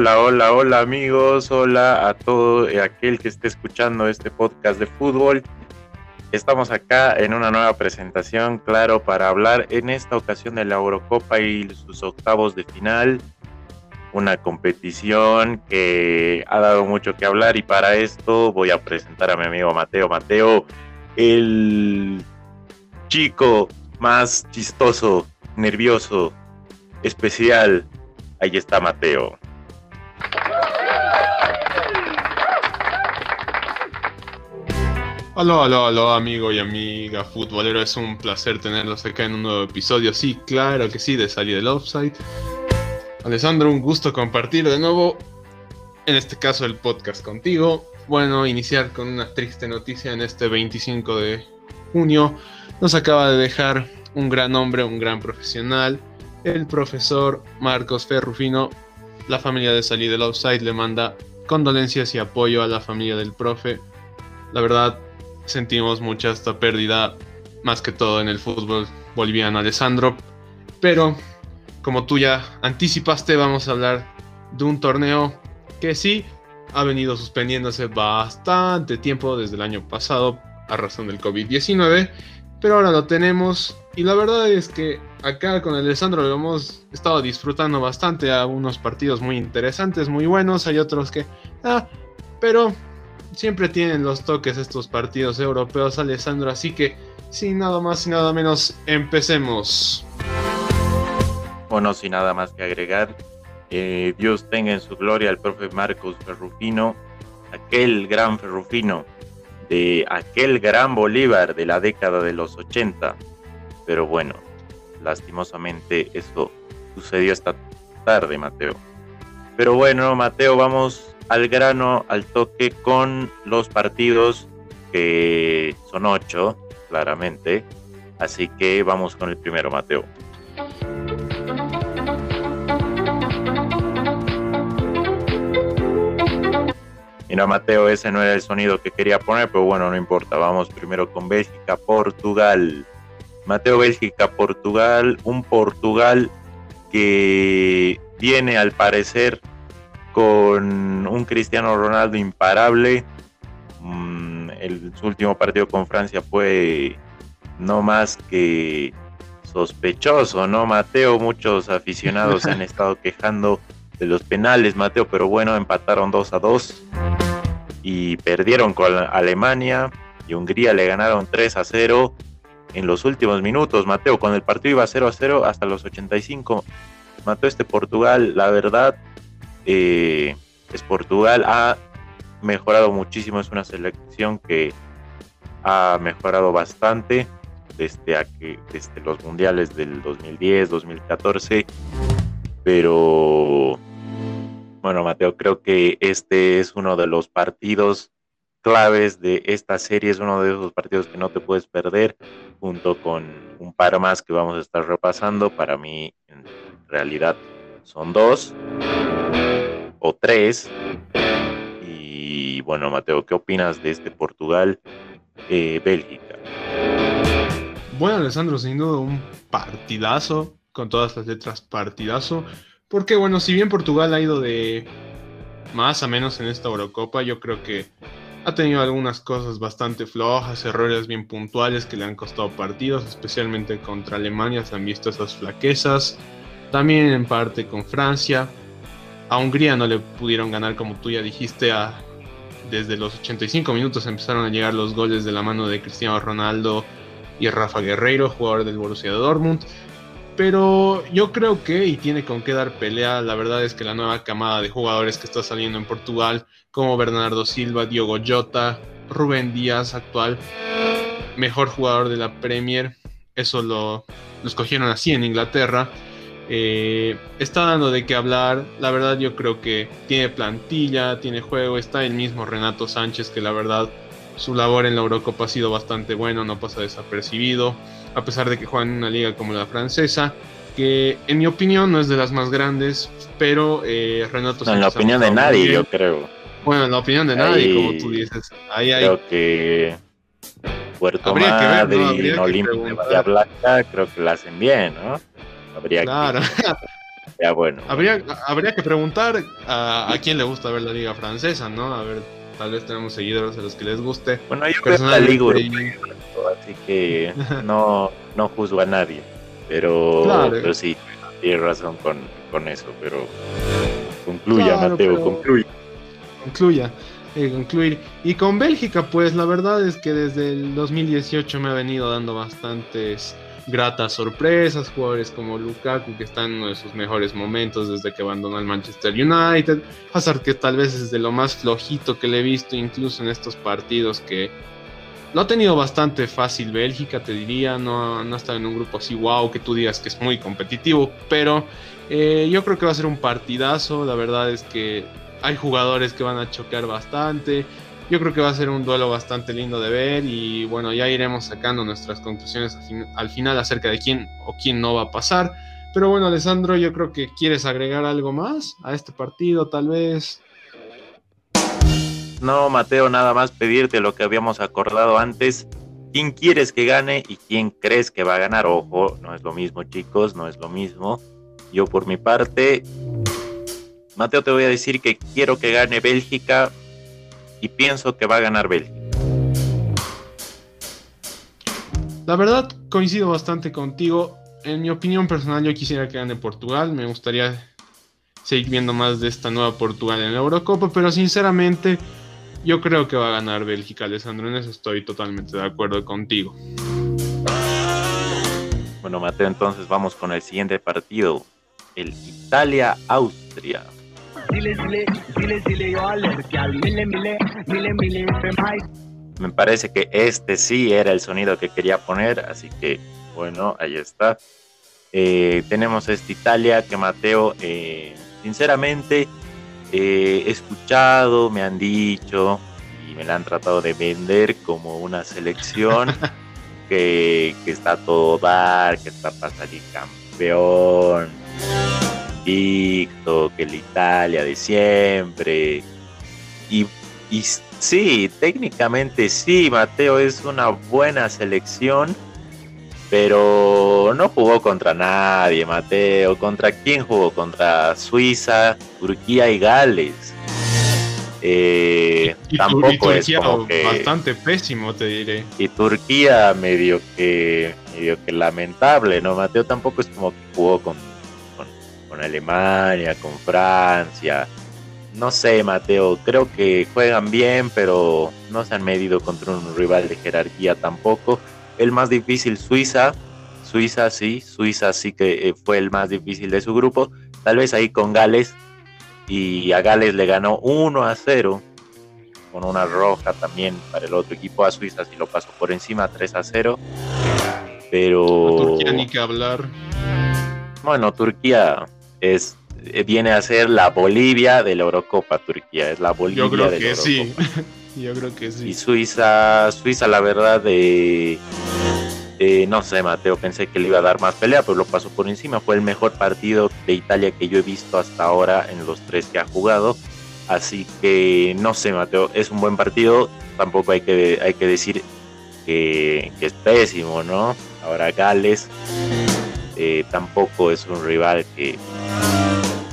Hola, hola, hola amigos, hola a todo aquel que esté escuchando este podcast de fútbol. Estamos acá en una nueva presentación, claro, para hablar en esta ocasión de la Eurocopa y sus octavos de final. Una competición que ha dado mucho que hablar y para esto voy a presentar a mi amigo Mateo. Mateo, el chico más chistoso, nervioso, especial. Ahí está Mateo. Hola, hola, hola, amigo y amiga futbolero. Es un placer tenerlos acá en un nuevo episodio. Sí, claro que sí, de salir del offside. Alessandro, un gusto compartir de nuevo, en este caso, el podcast contigo. Bueno, iniciar con una triste noticia en este 25 de junio. Nos acaba de dejar un gran hombre, un gran profesional, el profesor Marcos Ferrufino. La familia de salir del offside le manda condolencias y apoyo a la familia del profe. La verdad, sentimos mucha esta pérdida, más que todo en el fútbol boliviano, Alessandro. Pero, como tú ya anticipaste, vamos a hablar de un torneo que sí ha venido suspendiéndose bastante tiempo desde el año pasado a razón del COVID-19, pero ahora lo tenemos y la verdad es que acá con Alessandro lo hemos estado disfrutando bastante a unos partidos muy interesantes, muy buenos, hay otros que... Ah, pero siempre tienen los toques estos partidos europeos, Alessandro, así que sin nada más y nada menos, empecemos. Bueno, sin nada más que agregar, eh, Dios tenga en su gloria al profe Marcos Ferrufino, aquel gran Ferrufino de aquel gran Bolívar de la década de los 80. Pero bueno, lastimosamente eso sucedió esta tarde, Mateo. Pero bueno, Mateo, vamos al grano, al toque con los partidos que son ocho, claramente. Así que vamos con el primero, Mateo. Mira, Mateo, ese no era el sonido que quería poner, pero bueno, no importa. Vamos primero con Bélgica, Portugal. Mateo, Bélgica, Portugal. Un Portugal que viene al parecer con un Cristiano Ronaldo imparable. Mm, el, su último partido con Francia fue no más que sospechoso, ¿no, Mateo? Muchos aficionados se han estado quejando de los penales, Mateo, pero bueno, empataron 2 a 2 y perdieron con Alemania y Hungría le ganaron 3 a 0 en los últimos minutos, Mateo, cuando el partido iba 0 a 0 hasta los 85. Mateo, este Portugal, la verdad, eh, es Portugal, ha mejorado muchísimo, es una selección que ha mejorado bastante desde, desde los mundiales del 2010, 2014, pero bueno, Mateo, creo que este es uno de los partidos claves de esta serie, es uno de esos partidos que no te puedes perder, junto con un par más que vamos a estar repasando. Para mí, en realidad, son dos o tres. Y bueno, Mateo, ¿qué opinas de este Portugal-Bélgica? bueno, Alessandro, sin duda un partidazo, con todas las letras partidazo. Porque bueno, si bien Portugal ha ido de más a menos en esta Eurocopa, yo creo que ha tenido algunas cosas bastante flojas, errores bien puntuales que le han costado partidos, especialmente contra Alemania se han visto esas flaquezas. También en parte con Francia. A Hungría no le pudieron ganar como tú ya dijiste. A, desde los 85 minutos empezaron a llegar los goles de la mano de Cristiano Ronaldo y Rafa Guerreiro, jugador del Borussia Dortmund. Pero yo creo que, y tiene con qué dar pelea, la verdad es que la nueva camada de jugadores que está saliendo en Portugal, como Bernardo Silva, Diogo Jota, Rubén Díaz, actual mejor jugador de la Premier, eso lo, escogieron así en Inglaterra. Eh, está dando de qué hablar. La verdad, yo creo que tiene plantilla, tiene juego. Está el mismo Renato Sánchez, que la verdad su labor en la Eurocopa ha sido bastante bueno, no pasa desapercibido a pesar de que juega en una liga como la francesa, que en mi opinión no es de las más grandes, pero eh, Renato no, En la opinión de nadie, yo creo. Bueno, en la opinión de nadie, como tú dices. Ahí, creo que Puerto Madryn, Olimpia Blanca, creo que la hacen bien, ¿no? Habría claro. Ya bueno. Habría, habría que preguntar a, a, quién le gusta ver la liga francesa, ¿no? A ver, tal vez tenemos seguidores a los que les guste. Bueno, yo creo la liga así que no, no juzgo a nadie. Pero, pero sí, tiene razón con, con eso, pero concluya, Mateo, concluya. Concluya. Eh. Y con Bélgica, pues la verdad es que desde el 2018 me ha venido dando bastantes gratas sorpresas, jugadores como Lukaku que están en uno de sus mejores momentos desde que abandonó el Manchester United, Hazard que tal vez es de lo más flojito que le he visto incluso en estos partidos que lo ha tenido bastante fácil Bélgica, te diría, no, no ha estado en un grupo así wow que tú digas que es muy competitivo, pero eh, yo creo que va a ser un partidazo, la verdad es que hay jugadores que van a chocar bastante, yo creo que va a ser un duelo bastante lindo de ver y bueno, ya iremos sacando nuestras conclusiones al, final acerca de quién o quién no va a pasar. Pero bueno, Alessandro, yo creo que quieres agregar algo más a este partido, tal vez. No, Mateo, nada más pedirte lo que habíamos acordado antes. ¿Quién quieres que gane y quién crees que va a ganar? Ojo, no es lo mismo, chicos, no es lo mismo. Yo por mi parte, Mateo, te voy a decir que quiero que gane Bélgica y pienso que va a ganar Bélgica. La verdad, coincido bastante contigo. En mi opinión personal, yo quisiera que gane Portugal. Me gustaría seguir viendo más de esta nueva Portugal en la Eurocopa, pero sinceramente, yo creo que va a ganar Bélgica, Alessandro. En eso estoy totalmente de acuerdo contigo. Bueno, Mateo, entonces vamos con el siguiente partido: el Italia-Austria. Me parece que este sí era el sonido que quería poner, así que bueno, ahí está. Eh, tenemos esta Italia que Mateo, eh, sinceramente, eh, he escuchado, me han dicho y me la han tratado de vender como una selección que, que está todo dar, que está para salir campeón que la Italia de siempre. Y, y sí, técnicamente sí, Mateo es una buena selección, pero no jugó contra nadie, Mateo. ¿Contra quién jugó? Contra Suiza, Turquía y Gales. Eh, tampoco es como que bastante pésimo te diré y Turquía medio que medio que lamentable no Mateo tampoco es como que jugó con Alemania, con Francia. No sé, Mateo, creo que juegan bien, pero no se han medido contra un rival de jerarquía tampoco. El más difícil, Suiza. Suiza sí, Suiza sí que eh, fue el más difícil de su grupo. Tal vez ahí con Gales. Y a Gales le ganó 1 a 0 con una roja también para el otro equipo. A Suiza sí lo pasó por encima 3 a 0. Pero. Turquía ni que hablar. Bueno, Turquía es eh, viene a ser la Bolivia de la Eurocopa Turquía, es la Bolivia Yo creo que sí. Yo creo que sí. Y Suiza, Suiza la verdad de no sé, Mateo, pensé que le iba a dar más pelea, pero lo pasó por encima. Fue el mejor partido de Italia que yo he visto hasta ahora en los tres que ha jugado. Así que no sé, Mateo, es un buen partido. Tampoco hay que, hay que decir que, que es pésimo, ¿no? Ahora Gales eh, tampoco es un rival que,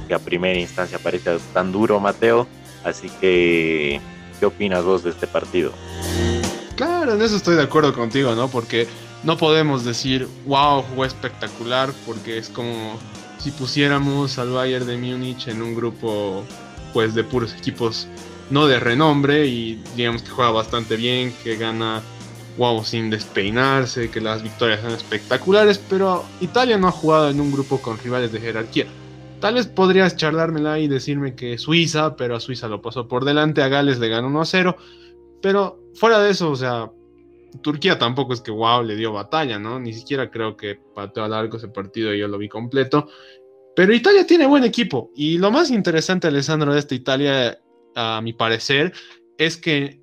que a primera instancia parezca tan duro, Mateo. Así que, ¿qué opinas vos de este partido? Claro, en eso estoy de acuerdo contigo, ¿no? Porque no podemos decir, wow, fue espectacular, porque es como si pusiéramos al Bayern de Múnich en un grupo, pues, de puros equipos no de renombre y digamos que juega bastante bien, que gana wow, sin despeinarse, que las victorias son espectaculares, pero Italia no ha jugado en un grupo con rivales de jerarquía. Tal vez podrías charlármela y decirme que Suiza, pero a Suiza lo pasó por delante, a Gales le ganó 1 a 0, pero fuera de eso, o sea, Turquía tampoco es que wow le dio batalla, ¿no? Ni siquiera creo que pateó a largo ese partido y yo lo vi completo. Pero Italia tiene buen equipo. Y lo más interesante, Alessandro, de esta Italia, a mi parecer, es que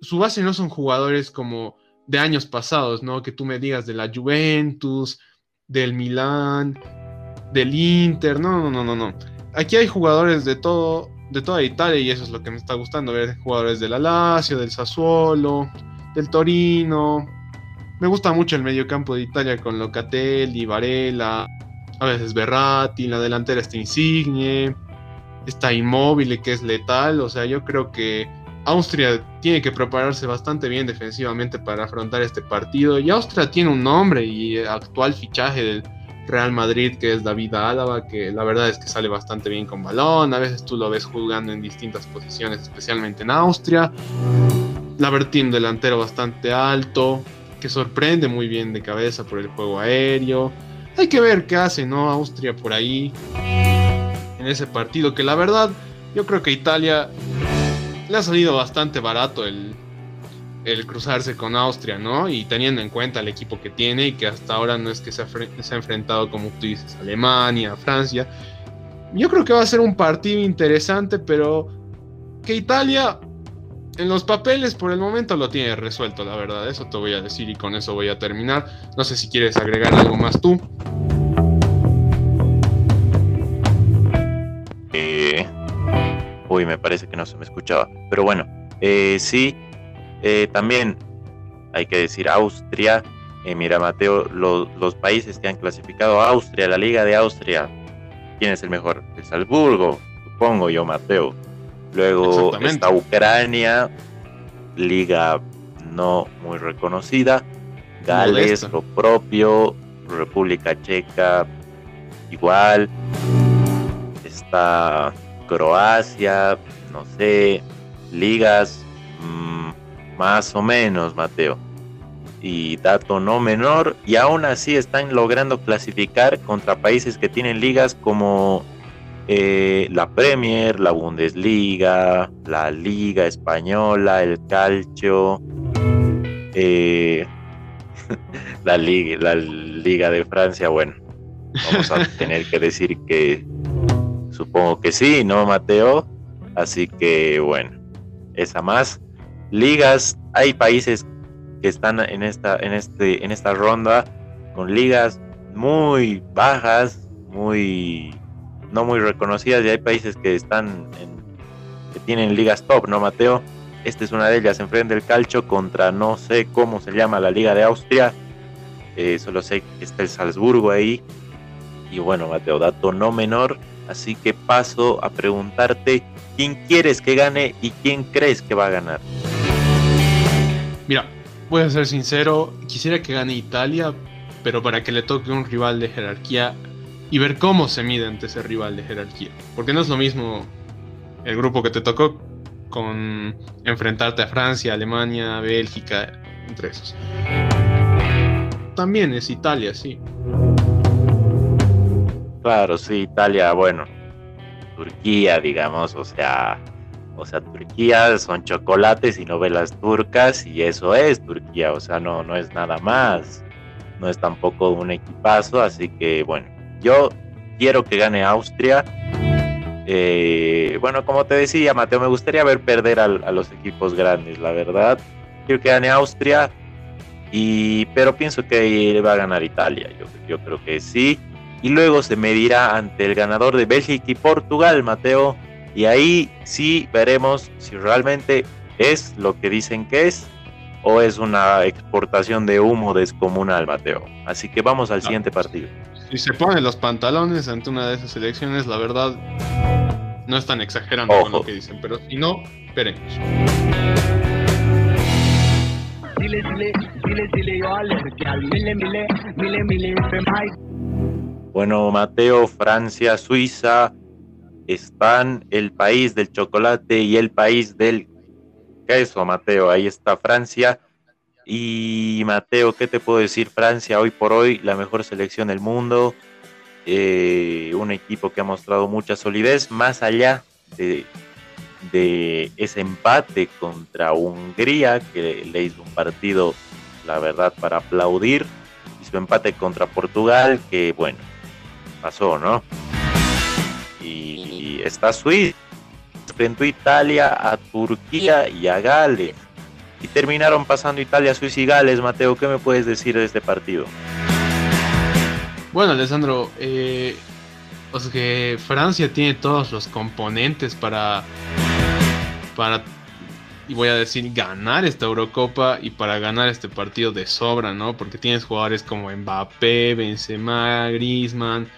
su base no son jugadores como de años pasados, ¿no? Que tú me digas de la Juventus, del Milán, del Inter, no, no, no, no, no. Aquí hay jugadores de todo, de toda Italia y eso es lo que me está gustando, ver jugadores del Lazio, del Sassuolo, del Torino. Me gusta mucho el mediocampo de Italia con Locatelli, Varela, a veces Berratti, la delantera está Insigne, está Inmóvil que es letal, o sea, yo creo que Austria tiene que prepararse bastante bien defensivamente para afrontar este partido. Y Austria tiene un nombre y actual fichaje del Real Madrid, que es David Álava, que la verdad es que sale bastante bien con balón. A veces tú lo ves jugando en distintas posiciones, especialmente en Austria. Labertín, delantero bastante alto, que sorprende muy bien de cabeza por el juego aéreo. Hay que ver qué hace, ¿no? Austria por ahí en ese partido, que la verdad yo creo que Italia le ha salido bastante barato el, el cruzarse con Austria, ¿no? Y teniendo en cuenta el equipo que tiene y que hasta ahora no es que se ha, enfrentado, como tú dices, Alemania, Francia. Yo creo que va a ser un partido interesante, pero que Italia en los papeles por el momento lo tiene resuelto, la verdad. Eso te voy a decir y con eso voy a terminar. No sé si quieres agregar algo más tú. Eh, uy, me parece que no se me escuchaba. Pero bueno, eh, sí, eh, también hay que decir Austria. Eh, mira, Mateo, los países que han clasificado a Austria, la Liga de Austria, ¿quién es el mejor? El Salzburgo, supongo yo, Mateo. Luego está Ucrania, liga no muy reconocida. Gales, lo propio. República Checa, igual. Está Croacia, no sé. Ligas más o menos, Mateo. Y dato no menor, y aún así están logrando clasificar contra países que tienen ligas como eh, la Premier, la Bundesliga, la Liga Española, el Calcio, eh, la, Liga, la Liga de Francia. Bueno, vamos a tener que decir que supongo que sí, ¿no, Mateo? Así que bueno, esa más ligas, hay países que están en esta, en este, en esta ronda con ligas muy bajas, muy no muy reconocidas y hay países que están en, que tienen ligas top, ¿no, Mateo? Esta es una de ellas, enfrente del calcio contra no sé cómo se llama la Liga de Austria. Eh, solo sé que está el Salzburgo ahí. Y bueno, Mateo, dato no menor. Así que paso a preguntarte quién quieres que gane y quién crees que va a ganar. Mira, voy a ser sincero, quisiera que gane Italia, pero para que le toque un rival de jerarquía y ver cómo se mide ante ese rival de jerarquía. Porque no es lo mismo el grupo que te tocó con enfrentarte a Francia, Alemania, Bélgica, entre esos. También es Italia, sí. Claro, sí, Italia, bueno, Turquía, digamos, o sea, o sea, Turquía son chocolates y novelas turcas y eso es Turquía, o sea, no, no es nada más. No es tampoco un equipazo, así que bueno, yo quiero que gane Austria. Eh, bueno, como te decía, Mateo, me gustaría ver perder a, los equipos grandes, la verdad. Quiero que gane Austria, y, pero pienso que va a ganar Italia. Yo, yo creo que sí. Y luego se medirá ante el ganador de Bélgica y Portugal, Mateo. Y ahí sí veremos si realmente es lo que dicen que es o es una exportación de humo descomunal, Mateo. Así que vamos al siguiente partido. Si se ponen los pantalones ante una de esas elecciones, la verdad no están exagerando con lo que dicen, pero si no, veremos. Bueno, Mateo, Francia, Suiza, están el país del chocolate y el país del queso, Mateo. Ahí está Francia. Y Mateo, ¿qué te puedo decir? Francia hoy por hoy la mejor selección del mundo. Eh, un equipo que ha mostrado mucha solidez, más allá de, de ese empate contra Hungría, que le hizo un partido, la verdad, para aplaudir. Y su empate contra Portugal, que bueno, pasó, ¿no? Y está Suiza, enfrentó Italia, a Turquía y a Gales. Y terminaron pasando Italia, Suiza y Gales. Mateo, ¿qué me puedes decir de este partido? Bueno, Alessandro, eh, que Francia tiene todos los componentes para, para, y voy a decir, ganar esta Eurocopa y para ganar este partido de sobra, ¿no? Porque tienes jugadores como Mbappé, Benzema, Griezmann,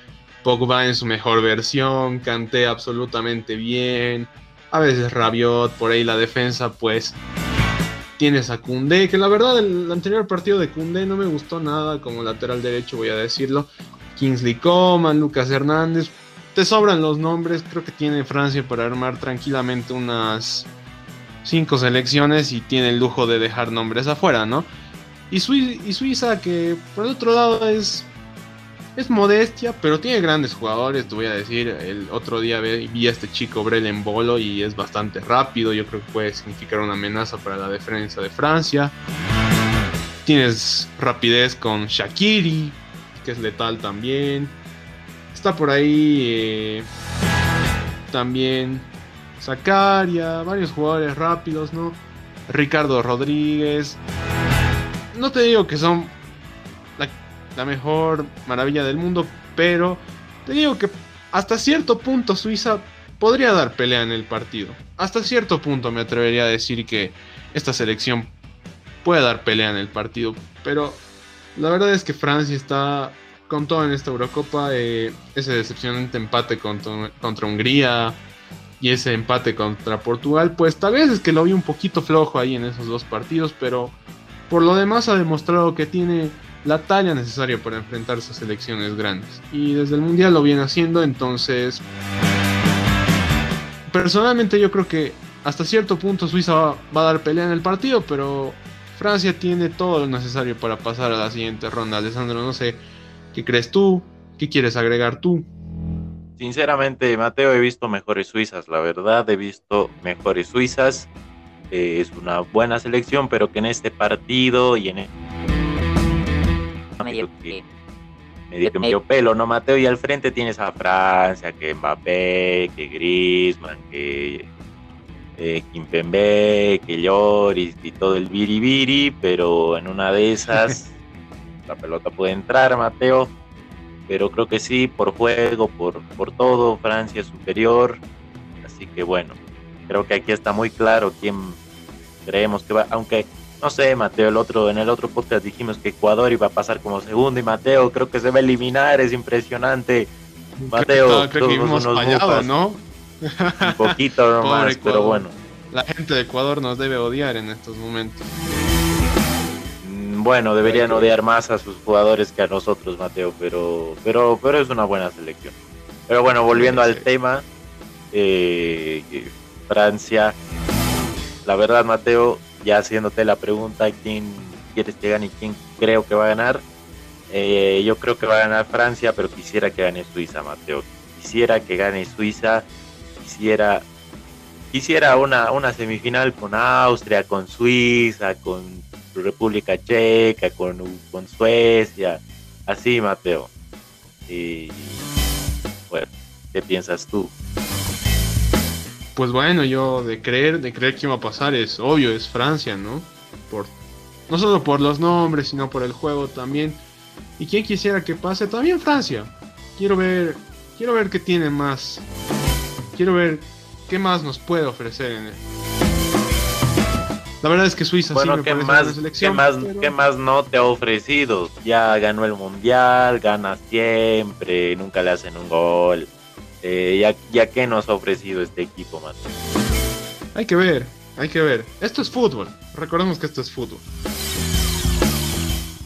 Pogba en su mejor versión, Kanté absolutamente bien, a veces Rabiot, por ahí la defensa pues tienes a Koundé, que la verdad el anterior partido de Koundé no me gustó nada como lateral derecho, voy a decirlo. Kingsley Coman, Lucas Hernández, te sobran los nombres, creo que tiene Francia para armar tranquilamente unas cinco selecciones y tiene el lujo de dejar nombres afuera, ¿no? Y Suiza, que por el otro lado es es modestia, pero tiene grandes jugadores, te voy a decir. El otro día vi a este chico Brelen Bolo y es bastante rápido. Yo creo que puede significar una amenaza para la defensa de Francia. Tienes rapidez con Shakiri, que es letal también. Está por ahí eh, también Zakaria, varios jugadores rápidos, ¿no? Ricardo Rodríguez. No te digo que son la mejor maravilla del mundo, pero te digo que hasta cierto punto Suiza podría dar pelea en el partido. Hasta cierto punto me atrevería a decir que esta selección puede dar pelea en el partido, pero la verdad es que Francia está con todo en esta Eurocopa. Eh, ese decepcionante empate contra, contra Hungría y ese empate contra Portugal, pues tal vez es que lo vi un poquito flojo ahí en esos dos partidos, pero por lo demás ha demostrado que tiene la talla necesaria para enfrentar esas selecciones grandes. Y desde el Mundial lo viene haciendo, entonces... Personalmente yo creo que hasta cierto punto Suiza va, a dar pelea en el partido, pero Francia tiene todo lo necesario para pasar a la siguiente ronda. Alessandro, no sé, ¿qué crees tú? ¿Qué quieres agregar tú? Sinceramente, Mateo, he visto mejores Suizas, la verdad, he visto mejores Suizas. Eh, es una buena selección, pero que en este partido y en medio, pelo, ¿no, Mateo? Y al frente tienes a Francia, que Mbappé, que Griezmann, que eh, Kimpembe, que Lloris y todo el biribiri, pero en una de esas la pelota puede entrar, Mateo. Pero creo que sí, por juego, por, por todo, Francia es superior. Así que bueno, creo que aquí está muy claro quién creemos que va, aunque no sé, Mateo, el otro, en el otro podcast dijimos que Ecuador iba a pasar como segundo y Mateo creo que se va a eliminar, es impresionante. Mateo, creo que hemos fallado, ¿no? Un poquito nomás, pero bueno. La gente de Ecuador nos debe odiar en estos momentos. Mm, bueno, deberían odiar más a sus jugadores que a nosotros, Mateo, pero, pero, pero es una buena selección. Pero bueno, volviendo al tema, eh, Francia, la verdad, Mateo, ya haciéndote la pregunta, ¿quién quieres que gane y quién creo que va a ganar? Eh, yo creo que va a ganar Francia, pero quisiera que gane Suiza, Mateo. Quisiera que gane Suiza, quisiera, quisiera una, una semifinal con Austria, con Suiza, con República Checa, con, con Suecia, así, Mateo. Y bueno, ¿qué piensas tú? Pues bueno, yo de creer, de creer que iba a pasar es obvio, es Francia, ¿no? Por, no solo por los nombres, sino por el juego también. Y quien quisiera que pase, también Francia. Quiero ver, quiero ver qué tiene más. Quiero ver qué más nos puede ofrecer en él. La verdad es que Suiza bueno, sí ¿qué más, selección, ¿qué más, ¿qué más no te ha ofrecido? Ya ganó el mundial, gana siempre, nunca le hacen un gol. Eh, ya, ya que nos ha ofrecido este equipo, más Hay que ver, hay que ver. Esto es fútbol. Recordemos que esto es fútbol.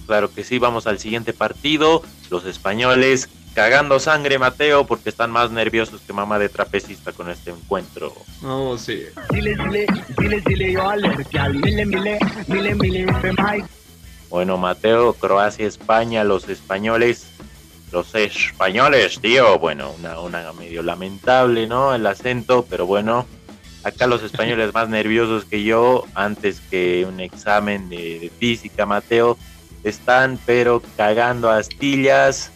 Claro que sí, vamos al siguiente partido. Los españoles cagando sangre, Mateo, porque están más nerviosos que mamá de trapecista con este encuentro. Oh, sí. Bueno, Mateo, Croacia, España, los españoles los españoles, tío. Bueno, una, una medio lamentable, ¿no? El acento, pero bueno, acá los españoles más nerviosos que yo, antes que un examen de, física, Mateo, están pero cagando astillas,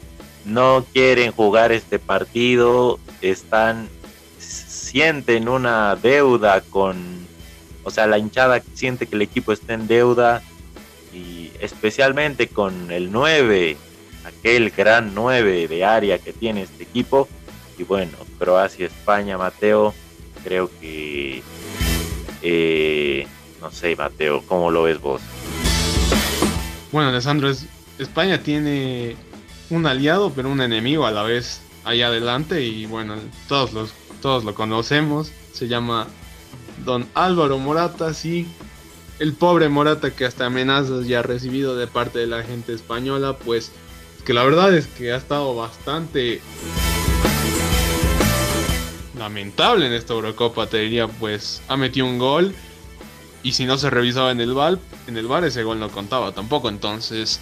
no quieren jugar este partido, están, sienten una deuda con, o sea, la hinchada siente que el equipo está en deuda y especialmente con el 9 aquel gran 9 de área que tiene este equipo. Y bueno, Croacia, España, Mateo, creo que... Eh, no sé, Mateo, ¿cómo lo ves vos? Bueno, Alessandro, es, España tiene un aliado, pero un enemigo a la vez. ahí adelante y bueno, todos, los, todos lo conocemos. Se llama Don Álvaro Morata, sí. El pobre Morata que hasta amenazas ya ha recibido de parte de la gente española, pues que la verdad es que ha estado bastante lamentable en esta Eurocopa, te diría, pues ha metido un gol y si no se revisaba en el bar, en el bar ese gol no contaba tampoco, entonces,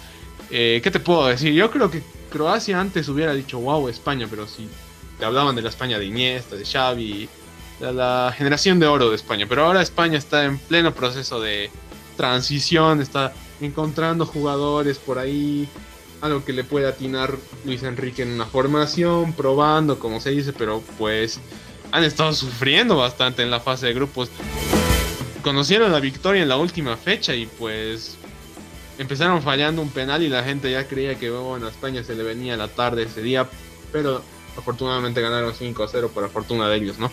eh, ¿qué te puedo decir? Yo creo que Croacia antes hubiera dicho, wow, España, pero si te hablaban de la España de Iniesta, de Xavi, de la generación de oro de España, pero ahora España está en pleno proceso de transición, está encontrando jugadores por ahí, algo que le puede atinar Luis Enrique en una formación, probando, como se dice, pero pues han estado sufriendo bastante en la fase de grupos. Conocieron la victoria en la última fecha y pues empezaron fallando un penal y la gente ya creía que bueno, a España se le venía la tarde ese día, pero afortunadamente ganaron 5 a 0 por fortuna de ellos, ¿no?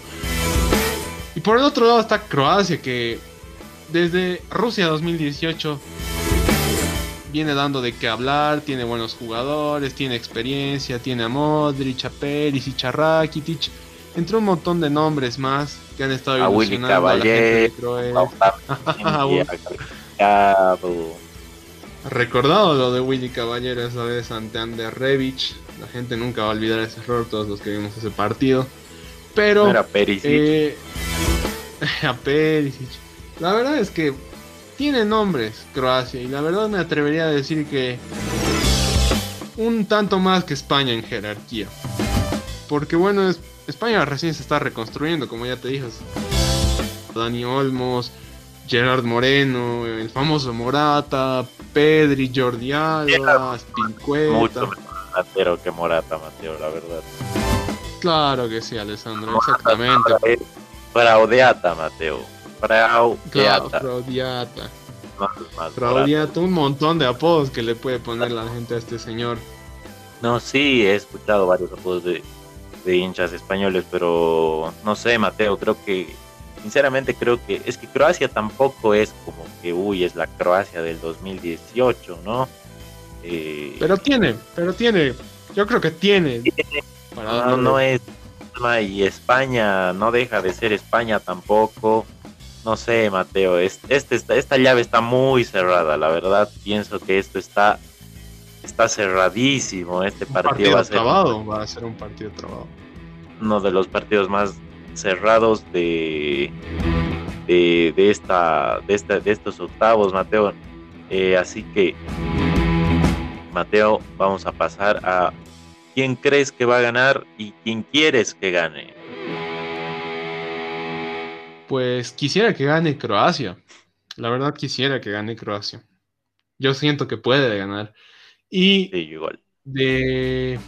Y por el otro lado está Croacia que desde Rusia 2018 viene dando de qué hablar, tiene buenos jugadores, tiene experiencia, tiene a Modric, a Perisic, a Rakitic, entre un montón de nombres más que han estado a Willy Caballé, Recordado lo de Willy Caballero esa vez ante Ander Revich. La gente nunca va a olvidar ese error, todos los que vimos ese partido. Pero. Era Perisic. Eh, a Perisic. La verdad es que tiene nombres Croacia y la verdad me atrevería a decir que un tanto más que España en jerarquía. Porque bueno, España recién se está reconstruyendo, como ya te dije. Dani Olmos, Gerard Moreno, el famoso Morata, Pedri, Jordi Alba, Spinqueta. Mucho Mateo que Morata, Mateo, la verdad. Claro que sí, Alessandro, exactamente. Fraudeata, Mateo. Fraudiata, un montón de apodos que le puede poner la gente a este señor. No, sí, he escuchado varios apodos de, de hinchas españoles, pero no sé, Mateo, creo que, sinceramente creo que, es que Croacia tampoco es como que, uy, es la Croacia del 2018, ¿no? Eh, pero tiene, pero tiene, yo creo que tiene. no, no es, y España no deja de ser España tampoco. No sé, Mateo, este, esta, esta llave está muy cerrada, la verdad pienso que esto está está cerradísimo. Este partido, va a ser va a ser un partido trabado. Uno de los partidos más cerrados de de, esta de esta de estos octavos, Mateo. Eh, así que Mateo, vamos a pasar a quién crees que va a ganar y quién quieres que gane. Pues quisiera que gane Croacia. La verdad quisiera que gane Croacia. Yo siento que puede ganar. Y de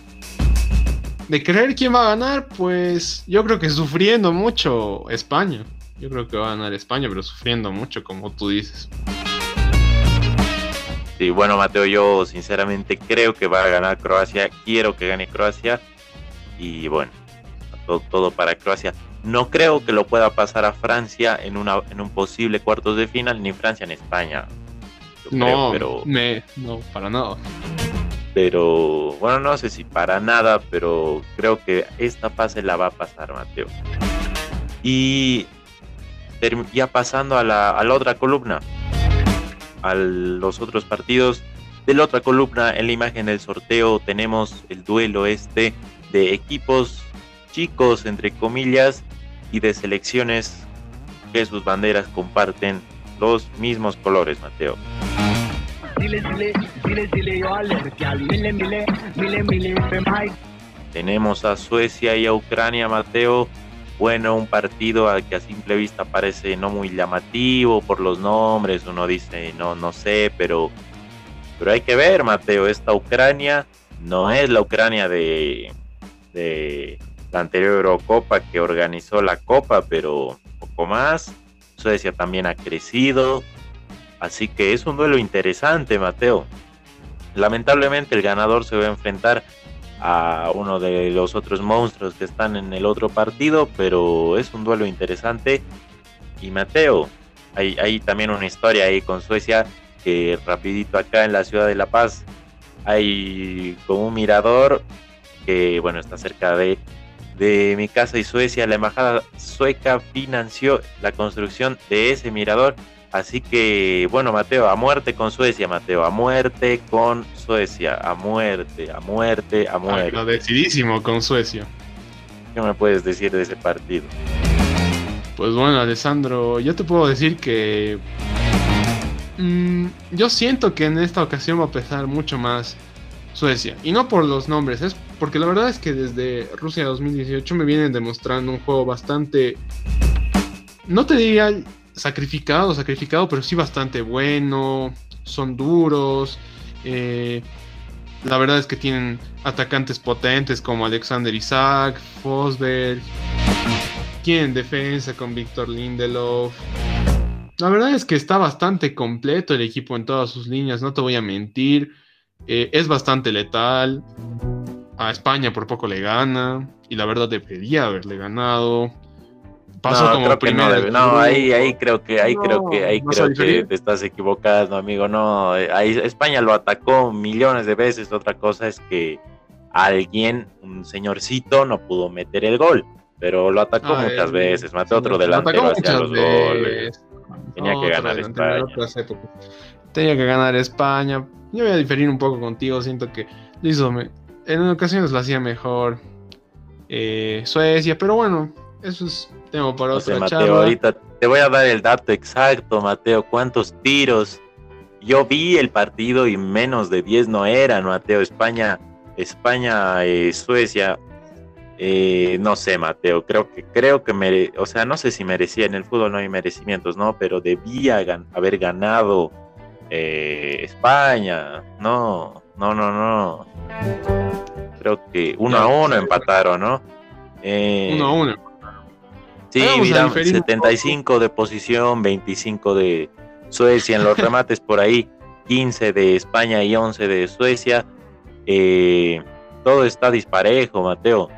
de creer quién va a ganar, pues yo creo que sufriendo mucho España. Yo creo que va a ganar España, pero sufriendo mucho, como tú dices. Sí, bueno, Mateo, yo sinceramente creo que va a ganar Croacia. Quiero que gane Croacia. Y bueno, todo, para Croacia. No creo que lo pueda pasar a Francia en, una, en un posible cuartos de final, ni Francia en España no, pero... me, no, para nada. Pero, bueno, no sé si para nada, pero creo que esta fase la va a pasar Mateo. Y ya pasando a la, a la otra columna, a los otros partidos. De la otra columna, en la imagen del sorteo, tenemos el duelo este de equipos chicos, entre comillas, y de selecciones que sus banderas comparten los mismos colores, Mateo. Tenemos a Suecia y a Ucrania, Mateo. Bueno, un partido al que a simple vista parece no muy llamativo por los nombres. Uno dice, no, no sé, pero, pero hay que ver, Mateo. Esta Ucrania no es la Ucrania de, de anterior Eurocopa que organizó la Copa, pero poco más. Suecia también ha crecido Así que es un duelo interesante, Mateo. Lamentablemente el ganador se va a enfrentar a uno de los otros monstruos que están en el otro partido, pero es un duelo interesante. Y Mateo, hay, hay también una historia ahí con Suecia que rapidito acá en la ciudad de La Paz hay como un mirador que bueno, está cerca de, de mi casa y Suecia. La embajada sueca financió la construcción de ese mirador. Así que, bueno, Mateo, a muerte con Suecia, Mateo, a muerte con Suecia, a muerte, a muerte, a muerte. lo decidísimo con Suecia. ¿Qué me puedes decir de ese partido? Pues bueno, Alessandro, yo te puedo decir que mm, yo siento que en esta ocasión va a pesar mucho más Suecia. Y no por los nombres, es porque la verdad es que desde Rusia 2018 me vienen demostrando un juego bastante, no te diría sacrificado, sacrificado, pero sí bastante bueno. Son duros. Eh, la verdad es que tienen atacantes potentes como Alexander Isaac, Fosberg. Tienen defensa con Víctor Lindelof. La verdad es que está bastante completo el equipo en todas sus líneas, no te voy a mentir. Eh, es bastante letal. A España por poco le gana. Y la verdad debería haberle ganado. Pasó como primero. No, ahí, ahí creo que, ahí creo que, ahí creo que te estás equivocando, amigo. No, ahí España lo atacó millones de veces. Otra cosa es que alguien, un señorcito, no pudo meter el gol. Pero lo atacó muchas veces. Mató otro delantero hacia los goles. Tenía que ganar España. Tenía que ganar España. Yo voy a diferir un poco contigo, siento que hizo en ocasiones lo hacía mejor eh, Suecia, pero bueno, eso es tema para otra Mateo, ahorita te voy a dar el dato exacto, Mateo, cuántos tiros. Yo vi el partido y menos de 10 no eran, Mateo, España, España, eh, Suecia. Eh, no sé, Mateo, creo que creo que mere, o sea, no sé si merecía en el fútbol no hay merecimientos, no, pero debía haber ganado eh, España, no, no, no, no. Creo que uno a uno empataron, ¿no? Eh, uno a uno. Sí, mira, 75 de posición, 25 de Suecia en los remates por ahí, 15 de España y 11 de Suecia. Eh, todo está disparejo, Mateo.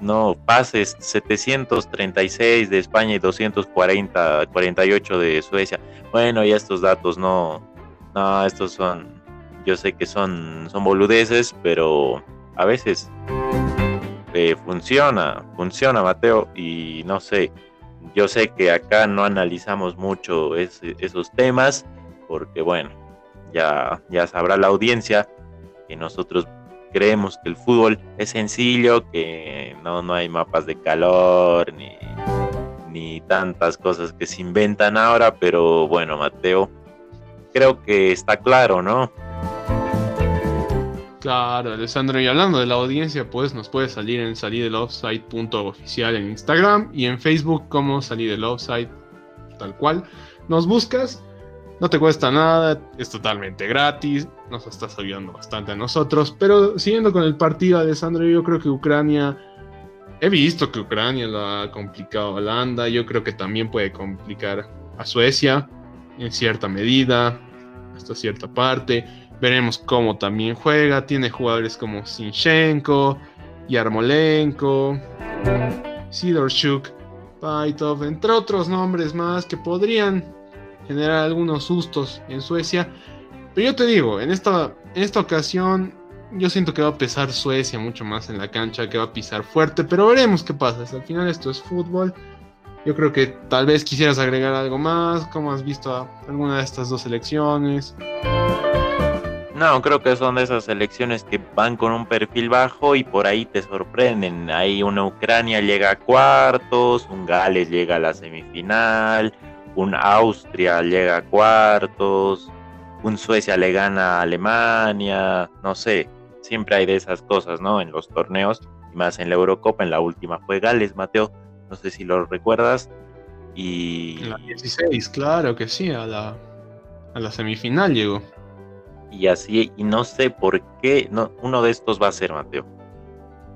No, pases 736 de España y 240, 48 de Suecia. Bueno, ya estos datos no, no, estos son, yo sé que son, son boludeces, pero a veces eh, funciona, funciona Mateo, y no sé, yo sé que acá no analizamos mucho esos temas, porque bueno, ya, ya sabrá la audiencia que nosotros creemos que el fútbol es sencillo, que no, no hay mapas de calor, ni, ni tantas cosas que se inventan ahora, pero bueno, Mateo, creo que está claro, ¿no? Claro, Alessandro, y hablando de la audiencia, pues nos puede salir en salir del offside.oficial en Instagram y en Facebook como salir del offside, tal cual. Nos buscas, no te cuesta nada, es totalmente gratis, nos estás ayudando bastante a nosotros, pero siguiendo con el partido, Alessandro, yo creo que Ucrania, he visto que Ucrania lo ha complicado a Holanda, yo creo que también puede complicar a Suecia en cierta medida, hasta cierta parte. Veremos cómo también juega. Tiene jugadores como Sinchenko, Yarmolenko, Sidorchuk, Paitov, entre otros nombres más que podrían generar algunos sustos en Suecia. Pero yo te digo, en esta, en esta ocasión yo siento que va a pesar Suecia mucho más en la cancha, que va a pisar fuerte, pero veremos qué pasa. Al final esto es fútbol yo creo que tal vez quisieras agregar algo más, ¿cómo has visto alguna de estas dos selecciones? No, creo que son de esas selecciones que van con un perfil bajo y por ahí te sorprenden. Ahí una Ucrania llega a cuartos, un Gales llega a la semifinal, un Austria llega a cuartos, un Suecia le gana a Alemania, no sé, siempre hay de esas cosas, ¿no? En los torneos, y más en la Eurocopa, en la última fue Gales, Mateo no sé si lo recuerdas. Y. la 16, claro que sí, a la, a la semifinal llegó. Y así, y no sé por qué no, uno de estos va a ser Mateo.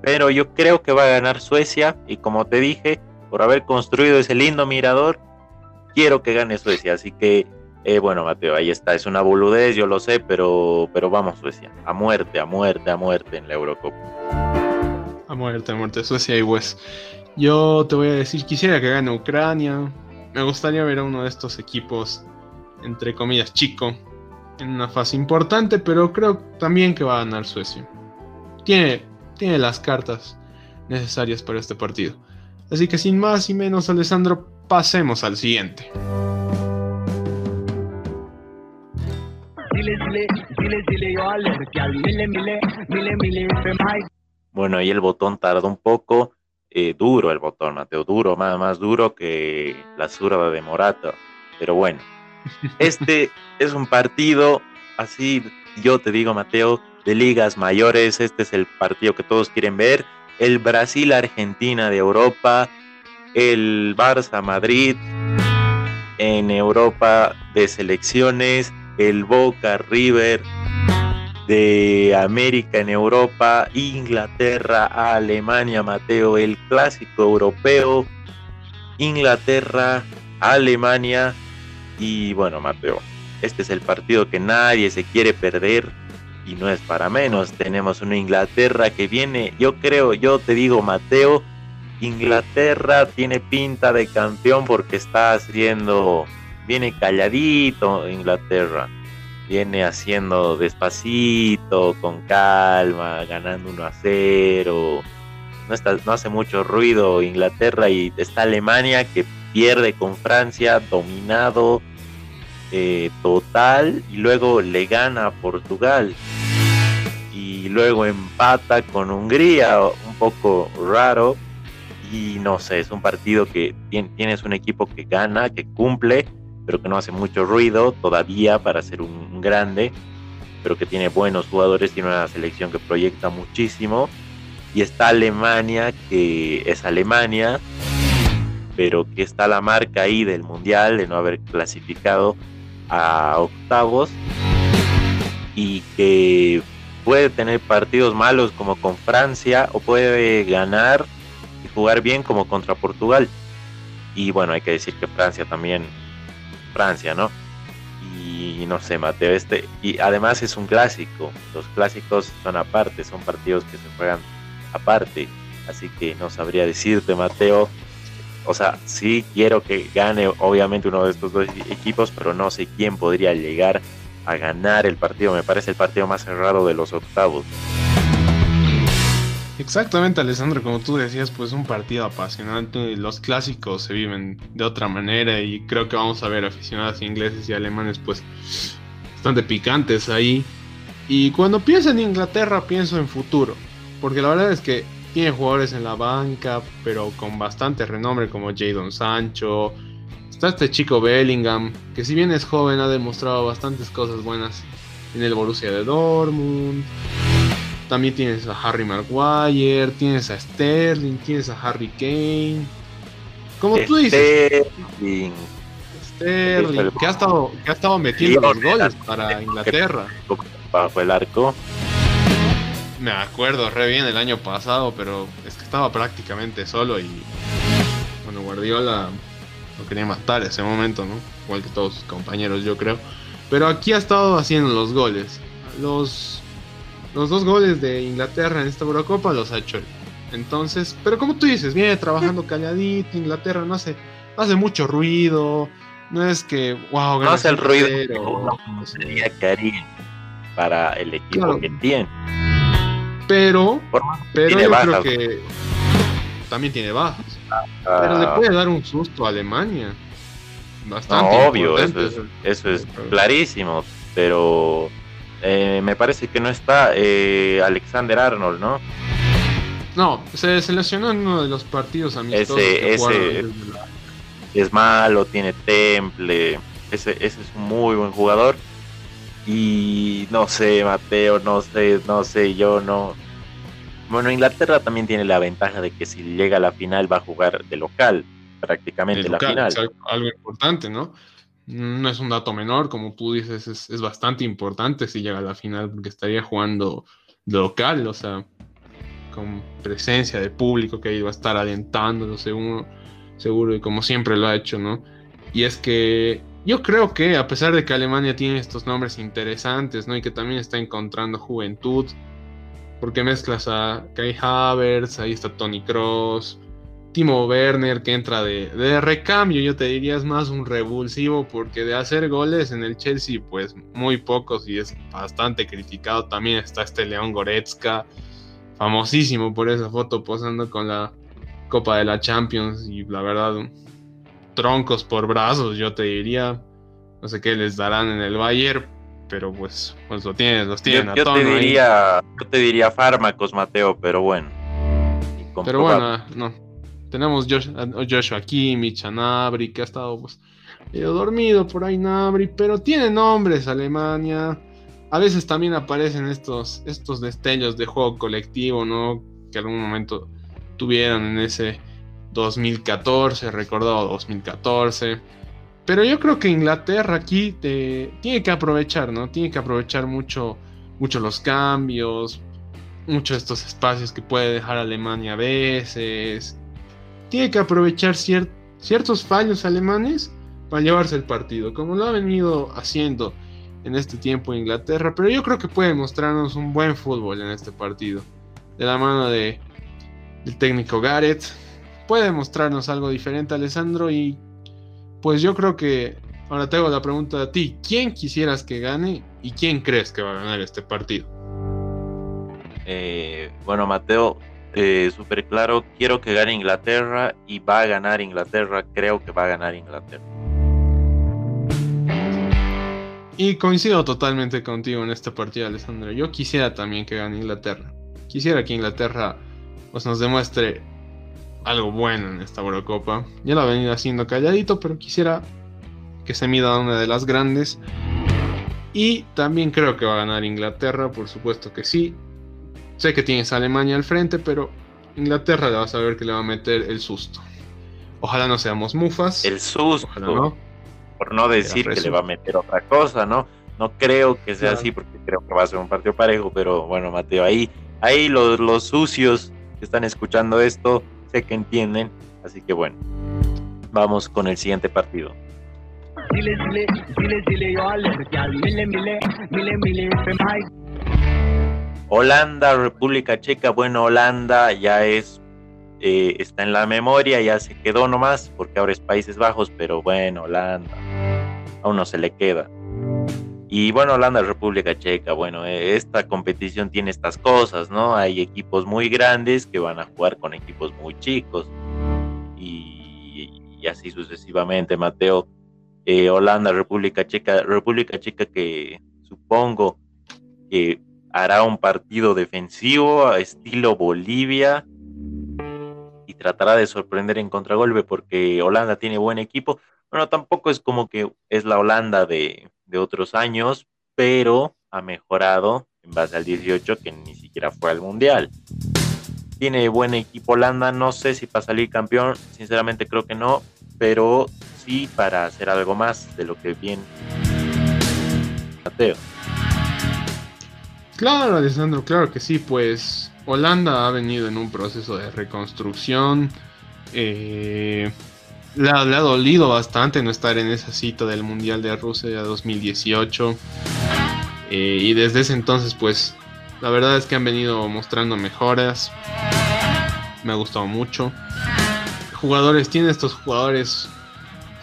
Pero yo creo que va a ganar Suecia. Y como te dije, por haber construido ese lindo mirador, quiero que gane Suecia. Así que, eh, bueno, Mateo, ahí está. Es una boludez, yo lo sé, pero, pero vamos, Suecia. A muerte, a muerte, a muerte en la Eurocopa. A muerte, a muerte. Suecia y West. Yo te voy a decir, quisiera que gane Ucrania. Me gustaría ver a uno de estos equipos, entre comillas, chico, en una fase importante, pero creo también que va a ganar Suecia. Tiene, tiene las cartas necesarias para este partido. Así que sin más y menos, Alessandro, pasemos al siguiente. Bueno, ahí el botón tardó un poco. Eh, duro el botón, Mateo, duro, más, más duro que la zurda de Morata. Pero bueno, este es un partido así, yo te digo, Mateo, de ligas mayores. Este es el partido que todos quieren ver. El Brasil-Argentina de Europa, el Barça-Madrid en Europa de selecciones, el Boca River de América en Europa, Inglaterra, Alemania, Mateo, el clásico europeo, Inglaterra, Alemania y bueno, Mateo, este es el partido que nadie se quiere perder y no es para menos. Tenemos una Inglaterra que viene, yo creo, yo te digo, Mateo, Inglaterra tiene pinta de campeón porque está haciendo, viene calladito Inglaterra, viene haciendo despacito, con calma, ganando 1 a 0. No, está, no hace mucho ruido Inglaterra y está Alemania que pierde con Francia, dominado eh, total, y luego le gana a Portugal. Y luego empata con Hungría, un poco raro y no sé, es un partido que tienes un equipo que gana, que cumple, pero que no hace mucho ruido todavía para ser un grande, pero que tiene buenos jugadores, tiene una selección que proyecta muchísimo. Y está Alemania, que es Alemania, pero que está la marca ahí del Mundial de no haber clasificado a octavos y que puede tener partidos malos como con Francia o puede ganar jugar bien como contra Portugal. Y bueno, hay que decir que Francia también, Francia, ¿no? Y no sé, Mateo, este, y además es un clásico, los clásicos son aparte, son partidos que se juegan aparte, así que no sabría decirte, Mateo, o sea, sí quiero que gane obviamente uno de estos dos equipos, pero no sé quién podría llegar a ganar el partido, me parece el partido más cerrado de los octavos. Exactamente, Alessandro, como tú decías, pues un partido apasionante. Los clásicos se viven de otra manera y creo que vamos a ver aficionados ingleses y alemanes, pues bastante picantes ahí. Y cuando pienso en Inglaterra, pienso en futuro, porque la verdad es que tiene jugadores en la banca, pero con bastante renombre como Jadon Sancho. Está este chico Bellingham, que si bien es joven ha demostrado bastantes cosas buenas en el Borussia de Dortmund. También tienes a Harry Maguire, tienes a Sterling, tienes a Harry Kane. Como tú dices. Sterling. Sterling, que ha estado, que ha estado metiendo los goles para Inglaterra. Bajo el arco. Me acuerdo re bien el año pasado, pero es que estaba prácticamente solo y bueno, Guardiola lo quería matar ese momento, ¿no? Igual que todos sus compañeros, yo creo. Pero aquí ha estado haciendo los goles. Los los dos goles de Inglaterra en esta Eurocopa los ha hecho él. Entonces, pero como tú dices, viene trabajando calladito, Inglaterra no hace, hace mucho ruido, no es que, wow, no hace el ruido no sería para el equipo que tiene. Pero, pero yo creo que también tiene bajas. pero le ah. puede dar un susto a Alemania. Bastante. obvio, eso es, eso es clarísimo, pero eh, me parece que no está eh, Alexander Arnold, ¿no? No, se seleccionó en uno de los partidos amistosos. Ese, ese es malo, tiene temple. Ese, ese es un muy buen jugador. Y no sé, Mateo, no sé, no sé, yo no. Bueno, Inglaterra también tiene la ventaja de que si llega a la final va a jugar de local, prácticamente la final. algo importante, ¿no? No es un dato menor, como tú dices, es, bastante importante si llega a la final, porque estaría jugando local, o sea, con presencia de público que iba a estar alentándolo, seguro, seguro, y como siempre lo ha hecho, ¿no? Y es que yo creo que a pesar de que Alemania tiene estos nombres interesantes, ¿no? Y que también está encontrando juventud, porque mezclas a Kai Havertz, ahí está Tony Cross, Timo Werner que entra de, recambio, yo te diría es más un revulsivo porque de hacer goles en el Chelsea pues muy pocos y es bastante criticado. También está este León Goretzka famosísimo por esa foto posando con la Copa de la Champions y la verdad, troncos por brazos, yo te diría. No sé qué les darán en el Bayern, pero pues, pues lo tienen, los tienen yo, te diría, yo te diría fármacos, Mateo, pero bueno. Pero bueno, no. Tenemos Joshua Kimmich, Nabri, que ha estado pues medio dormido por ahí Nabri, pero tiene nombres Alemania. A veces también aparecen estos, estos destellos de juego colectivo, ¿no? Que algún momento tuvieron en ese 2014, recordado 2014. Pero yo creo que Inglaterra aquí tiene que aprovechar, ¿no? Tiene que aprovechar mucho, mucho los cambios, mucho estos espacios que puede dejar Alemania a veces. Tiene que aprovechar ciertos fallos alemanes para llevarse el partido, como lo ha venido haciendo en este tiempo Inglaterra. Pero yo creo que puede mostrarnos un buen fútbol en este partido. De la mano de el técnico Gareth. Puede mostrarnos algo diferente, Alessandro. Y pues yo creo que ahora te hago la pregunta a ti. ¿Quién quisieras que gane y quién crees que va a ganar este partido? Eh, bueno, Mateo, eh, súper claro. Quiero que gane Inglaterra y va a ganar Inglaterra. Creo que va a ganar Inglaterra. Y coincido totalmente contigo en este partido, Alessandro. Yo quisiera también que gane Inglaterra. Quisiera que Inglaterra pues nos demuestre algo bueno en esta Eurocopa. Ya lo ha venido haciendo calladito, pero quisiera que se mida una de las grandes. Y también creo que va a ganar Inglaterra, por supuesto que sí. Sé que tienes a Alemania al frente, pero Inglaterra le va a saber que le va a meter el susto. Ojalá no seamos mufas. El susto. no. Por no decir que le va a meter otra cosa, ¿no? No creo que sea así porque creo que va a ser un partido parejo, pero bueno, Mateo, ahí, ahí los, los sucios que están escuchando esto, sé que entienden, así que bueno, vamos con el siguiente partido. Holanda, República Checa, bueno, Holanda ya es, eh, está en la memoria, ya se quedó nomás, porque ahora es Países Bajos, pero bueno, Holanda, aún no se le queda. Y bueno, Holanda, República Checa, bueno, eh, esta competición tiene estas cosas, ¿no? Hay equipos muy grandes que van a jugar con equipos muy chicos. Y, así sucesivamente, Mateo. Eh, Holanda, República Checa, República Checa que supongo que hará un partido defensivo estilo Bolivia y tratará de sorprender en contragolpe porque Holanda tiene buen equipo. Bueno, tampoco es como que es la Holanda de, de otros años, pero ha mejorado en base al 18 que ni siquiera fue al Mundial. Tiene buen equipo Holanda, no sé si para salir campeón, sinceramente creo que no, pero sí para hacer algo más de lo que bien Mateo. Claro, Alessandro, claro que sí, pues Holanda ha venido en un proceso de reconstrucción. Eh, le ha, dolido bastante no estar en esa cita del Mundial de Rusia 2018. Eh, y desde ese entonces, pues, la verdad es que han venido mostrando mejoras. Me ha gustado mucho. Jugadores, tiene estos jugadores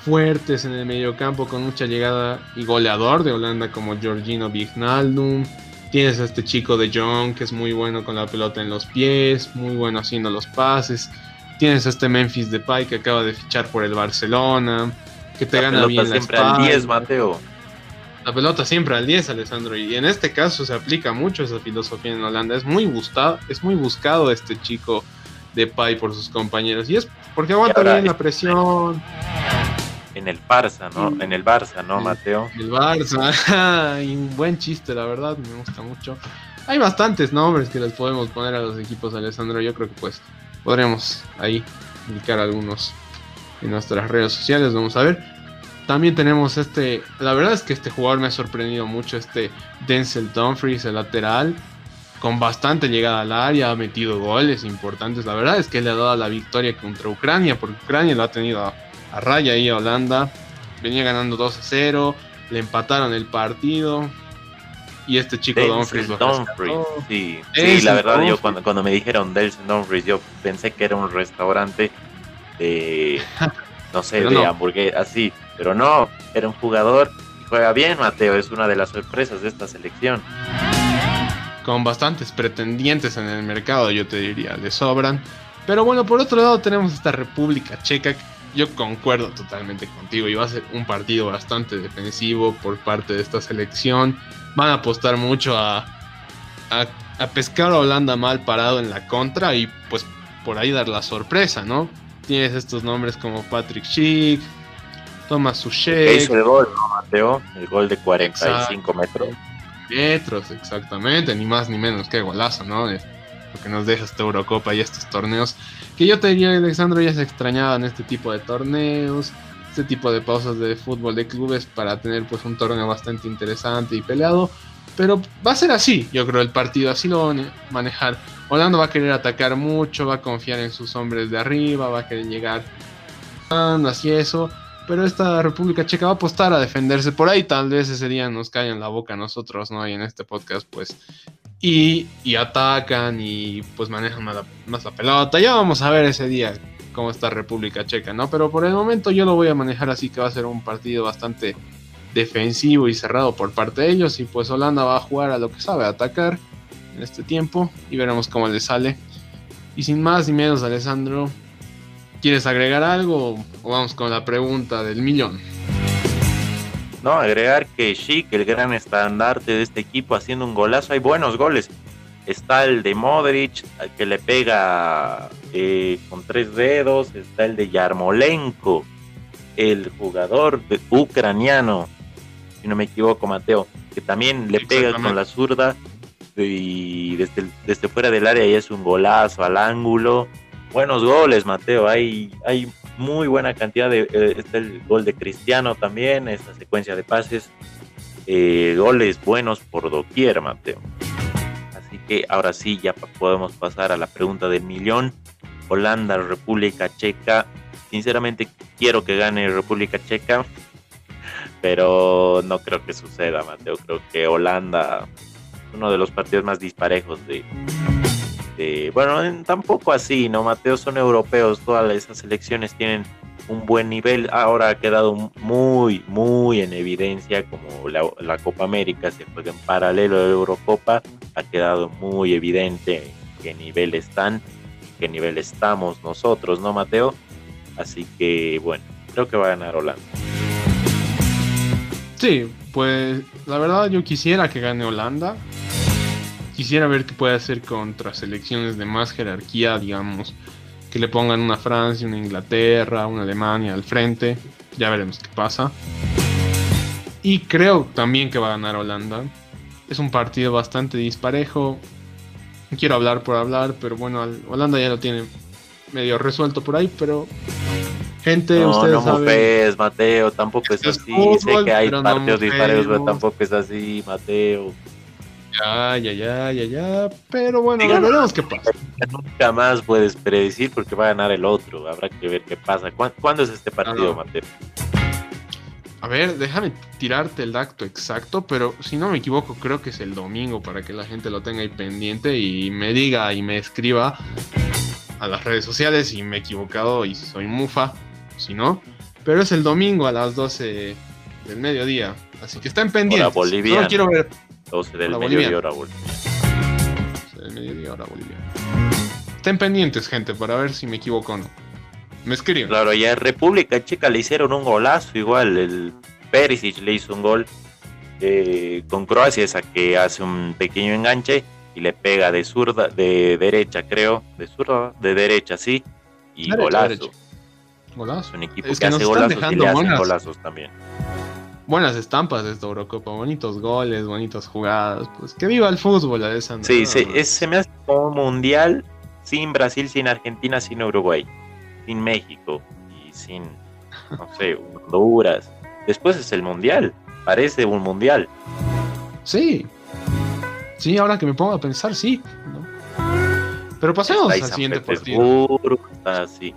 fuertes en el mediocampo con mucha llegada y goleador de Holanda como Georgino Vignaldum. Tienes a este chico de John que es muy bueno con la pelota en los pies, muy bueno haciendo los pases. Tienes a este Memphis Depay que acaba de fichar por el Barcelona, que te gana bien la siempre al 10, Mateo. La pelota siempre al 10, Alessandro, y en este caso se aplica mucho esa filosofía en Holanda. Es muy buscado, es muy buscado este chico Depay por sus compañeros y es porque aguanta bien la presión. En el Barça, ¿no? En el Barça, ¿no, Mateo? El Barça, y un buen chiste, la verdad, me gusta mucho. Hay bastantes nombres que les podemos poner a los equipos, Alessandro. Yo creo que pues podremos ahí indicar algunos en nuestras redes sociales, vamos a ver. También tenemos este, la verdad es que este jugador me ha sorprendido mucho, este Denzel Dumfries, el lateral, con bastante llegada al área, ha metido goles importantes. La verdad es que le ha dado la victoria contra Ucrania, porque Ucrania lo ha tenido a, raya ahí a Holanda. Venía ganando 2 a 0, le empataron el partido, y este chico Dumfries sí, sí la verdad yo cuando, cuando me dijeron Delson Dumfries yo pensé que era un restaurante de no sé de hamburguesas así pero no era un jugador y juega bien Mateo es una de las sorpresas de esta selección con bastantes pretendientes en el mercado, yo te diría, le sobran. Pero bueno, por otro lado tenemos esta República Checa. Yo concuerdo totalmente contigo y va a ser un partido bastante defensivo por parte de esta selección. Van a apostar mucho a, a, pescar a Holanda mal parado en la contra y pues por ahí dar la sorpresa, ¿no? Tienes estos nombres como Patrick Schick, Thomas Suchek. Hizo el gol, ¿no, Mateo? El gol de 45 metros. Metros, exactamente, ni más ni menos que golazo, ¿no? lo que nos deja esta Eurocopa y estos torneos. Que yo te diría, Alexandro, ya se extrañaban este tipo de torneos, este tipo de pausas de fútbol de clubes para tener pues un torneo bastante interesante y peleado. Pero va a ser así, yo creo, el partido, así lo van a manejar. Holanda va a querer atacar mucho, va a confiar en sus hombres de arriba, va a querer llegar así eso. Pero esta República Checa va a apostar a defenderse. Por ahí tal vez ese día nos en la boca a nosotros, ¿no? Y en este podcast, pues. Y, atacan y pues manejan más la, más la pelota. Ya vamos a ver ese día cómo está República Checa, ¿no? Pero por el momento yo lo voy a manejar así que va a ser un partido bastante defensivo y cerrado por parte de ellos. Y pues Holanda va a jugar a lo que sabe, atacar en este tiempo. Y veremos cómo le sale. Y sin más ni menos, Alessandro, ¿Quieres agregar algo o vamos con la pregunta del millón? No, agregar que Chic, el gran estandarte de este equipo, haciendo un golazo. Hay buenos goles. Está el de Modric, que le pega eh, con tres dedos. Está el de Yarmolenko, el jugador ucraniano, si no me equivoco, Mateo, que también le pega con la zurda. Y desde, desde fuera del área y es un golazo al ángulo buenos goles, Mateo. Hay, hay muy buena cantidad de. Eh, está el gol de Cristiano también, esta secuencia de pases. Eh, goles buenos por doquier, Mateo. Así que ahora sí, ya podemos pasar a la pregunta del millón. Holanda, República Checa. Sinceramente quiero que gane República Checa, pero no creo que suceda, Mateo. Creo que Holanda uno de los partidos más disparejos de, este, bueno, tampoco así, ¿no? Mateo son europeos, todas esas selecciones tienen un buen nivel. Ahora ha quedado muy, muy en evidencia como la, Copa América se juega en paralelo a la Eurocopa. Ha quedado muy evidente qué nivel están, qué nivel estamos nosotros, ¿no, Mateo? Así que, bueno, creo que va a ganar Holanda. Sí, pues la verdad yo quisiera que gane Holanda. Quisiera ver qué puede hacer contra selecciones de más jerarquía, digamos, que le pongan una Francia, una Inglaterra, una Alemania al frente. Ya veremos qué pasa. Y creo también que va a ganar Holanda. Es un partido bastante disparejo. quiero hablar por hablar, pero bueno, Holanda ya lo tiene medio resuelto por ahí, pero gente, no, ustedes no saben. Mateo, tampoco es, así. sé que hay partidos disparejos, pero tampoco es así, Mateo. Ya, ya, ya, ya, ya. Pero bueno, veremos qué pasa. Nunca más puedes predecir porque va a ganar el otro. Habrá que ver qué pasa. ¿Cuándo, es este partido, ah, Mateo? A ver, déjame tirarte el dato exacto, pero si no me equivoco, creo que es el domingo para que la gente lo tenga ahí pendiente y me diga y me escriba a las redes sociales si me he equivocado y si soy mufa, si no. Pero es el domingo a las 12 del mediodía, así que estén pendientes. Bolivia. Solo quiero ver 12 del mediodía hora Bolivia. 12 del mediodía hora Bolivia. Estén pendientes, gente, para ver si me equivoco o no. Me escriben. Claro, ya en República Checa le hicieron un golazo igual. El Perisic le hizo un gol eh, con Croacia, esa que hace un pequeño enganche y le pega de zurda, de derecha, creo. De zurda, de derecha, sí. Y golazo. Golazo. un equipo que, hace golazos y le hacen golazos también buenas estampas de esta Eurocopa, bonitos goles, bonitas jugadas, pues que viva el fútbol, Alessandro. Sí, sí se me hace como un mundial sin Brasil, sin Argentina, sin Uruguay, sin México y sin, no sé, Honduras. Después es el mundial, parece un mundial. Sí, sí, ahora que me pongo a pensar, sí. Pero pasemos al siguiente partido. Así.